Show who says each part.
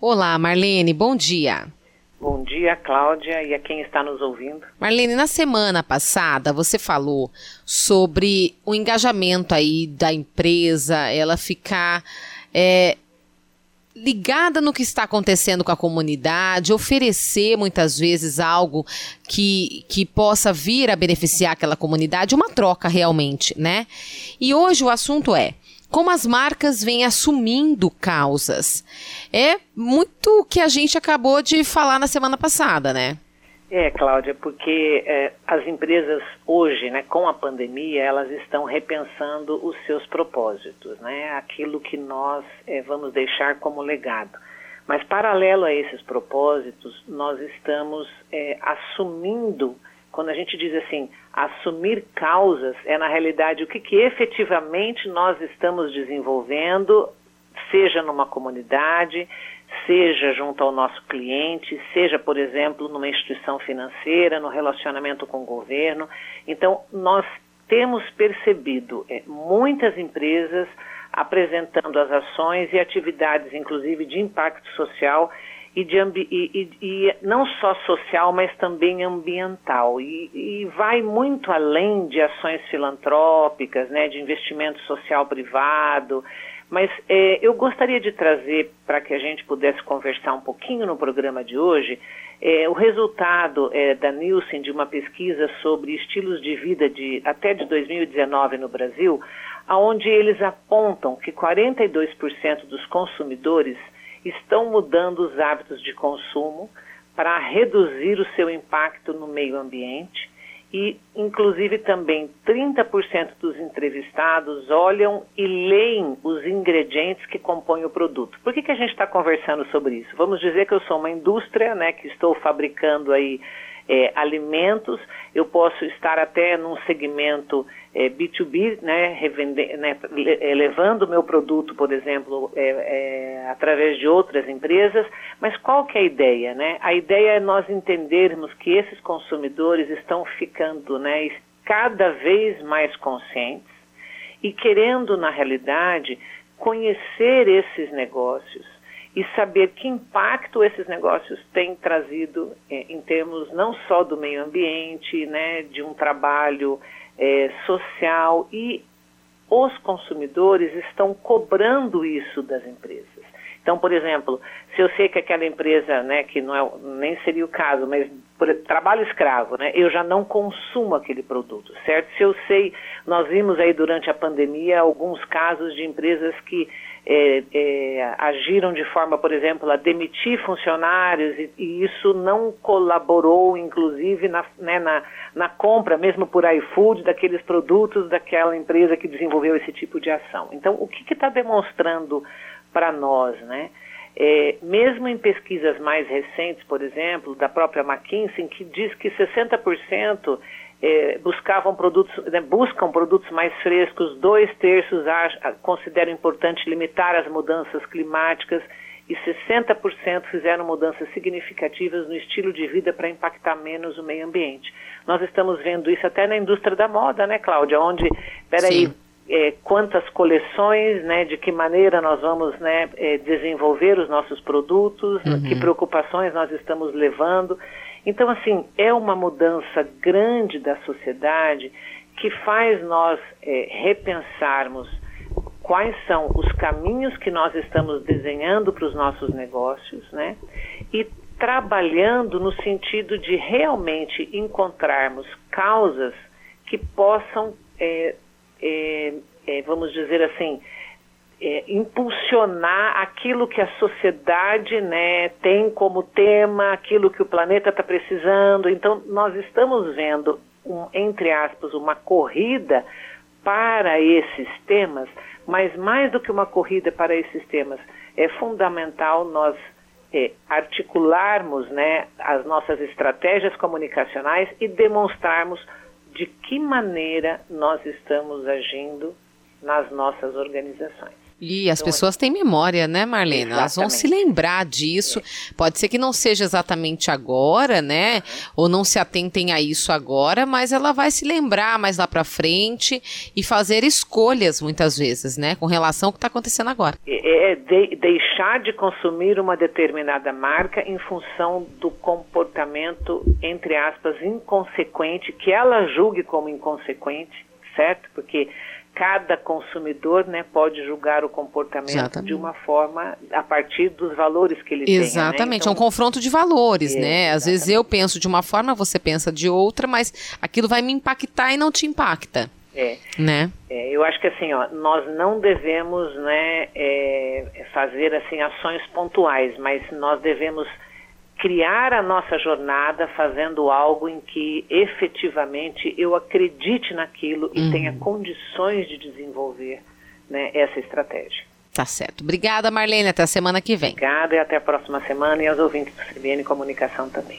Speaker 1: Olá, Marlene, bom dia.
Speaker 2: Bom dia, Cláudia, e a quem está nos ouvindo.
Speaker 1: Marlene, na semana passada você falou sobre o engajamento aí da empresa, ela ficar é, ligada no que está acontecendo com a comunidade, oferecer muitas vezes algo que, que possa vir a beneficiar aquela comunidade, uma troca realmente, né? E hoje o assunto é como as marcas vêm assumindo causas. É muito o que a gente acabou de falar na semana passada, né?
Speaker 2: É, Cláudia, porque é, as empresas hoje, né, com a pandemia, elas estão repensando os seus propósitos, né, aquilo que nós é, vamos deixar como legado. Mas, paralelo a esses propósitos, nós estamos é, assumindo, quando a gente diz assim, assumir causas, é na realidade o que, que efetivamente nós estamos desenvolvendo, seja numa comunidade, seja junto ao nosso cliente, seja, por exemplo, numa instituição financeira, no relacionamento com o governo. Então, nós temos percebido é, muitas empresas apresentando as ações e atividades, inclusive de impacto social e, de e, e, e não só social, mas também ambiental. E, e, vai muito além de ações filantrópicas, né, de investimento social privado, mas é, eu gostaria de trazer, para que a gente pudesse conversar um pouquinho no programa de hoje, é, o resultado é, da Nielsen de uma pesquisa sobre estilos de vida de até de 2019 no Brasil, onde eles apontam que 42% dos consumidores estão mudando os hábitos de consumo para reduzir o seu impacto no meio ambiente e, inclusive, também 30% dos entrevistados olham e leem os ingredientes que compõem o produto. Por que, que a gente está conversando sobre isso? Vamos dizer que eu sou uma indústria, né, que estou fabricando aí é, alimentos, eu posso estar até num segmento é, B2B, né, revende, né, é, levando o meu produto, por exemplo, é, é, através de outras empresas, mas qual que é a ideia? Né? A ideia é nós entendermos que esses consumidores estão ficando né, cada vez mais conscientes e querendo, na realidade, conhecer esses negócios, e saber que impacto esses negócios têm trazido é, em termos não só do meio ambiente, né, de um trabalho é, social e os consumidores estão cobrando isso das empresas. Então, por exemplo, se eu sei que aquela empresa, né, que não é, nem seria o caso, mas por, trabalho escravo, né, eu já não consumo aquele produto, certo? Se eu sei, nós vimos aí durante a pandemia alguns casos de empresas que é, é, agiram de forma, por exemplo, a demitir funcionários e, e isso não colaborou, inclusive, na, né, na, na, compra, mesmo por iFood, daqueles produtos daquela empresa que desenvolveu esse tipo de ação. Então, o que está demonstrando para nós, né? É, mesmo em pesquisas mais recentes, por exemplo, da própria McKinsey, que diz que 60% é, buscavam produtos, né, buscam produtos mais frescos, dois terços acham, consideram importante limitar as mudanças climáticas e 60% fizeram mudanças significativas no estilo de vida para impactar menos o meio ambiente. Nós estamos vendo isso até na indústria da moda, né, Cláudia? Onde, peraí, é, quantas coleções, né, de que maneira nós vamos né, é, desenvolver os nossos produtos, uhum. que preocupações nós estamos levando. Então, assim, é uma mudança grande da sociedade que faz nós é, repensarmos quais são os caminhos que nós estamos desenhando para os nossos negócios, né? E trabalhando no sentido de realmente encontrarmos causas que possam, é, é, é vamos dizer assim, é, impulsionar aquilo que a sociedade né, tem como tema, aquilo que o planeta está precisando. Então, nós estamos vendo, um, entre aspas, uma corrida para esses temas, mas mais do que uma corrida para esses temas, é fundamental nós é, articularmos né, as nossas estratégias comunicacionais e demonstrarmos de que maneira nós estamos agindo nas nossas organizações.
Speaker 1: E as então, pessoas têm memória, né, Marlene? Exatamente. Elas vão se lembrar disso. É. Pode ser que não seja exatamente agora, né? Uhum. Ou não se atentem a isso agora, mas ela vai se lembrar mais lá para frente e fazer escolhas muitas vezes, né, com relação ao que está acontecendo agora.
Speaker 2: É, é de, deixar de consumir uma determinada marca em função do comportamento, entre aspas, inconsequente, que ela julgue como inconsequente, certo? Porque cada consumidor né, pode julgar o comportamento Exatamente. de uma forma a partir dos valores que ele
Speaker 1: tem. Exatamente, né? então, é um confronto de valores, é, né? Às vezes eu penso de uma forma, você pensa de outra, mas aquilo vai me impactar e não te impacta.
Speaker 2: É.
Speaker 1: Né?
Speaker 2: É, eu acho que assim, ó, nós não devemos né, é, fazer assim ações pontuais, mas nós devemos criar a nossa jornada fazendo algo em que efetivamente eu acredite naquilo e uhum. tenha condições de desenvolver né, essa estratégia.
Speaker 1: Tá certo. Obrigada, Marlene. Até a semana que vem.
Speaker 2: Obrigada e até a próxima semana e aos ouvintes do CBN Comunicação também.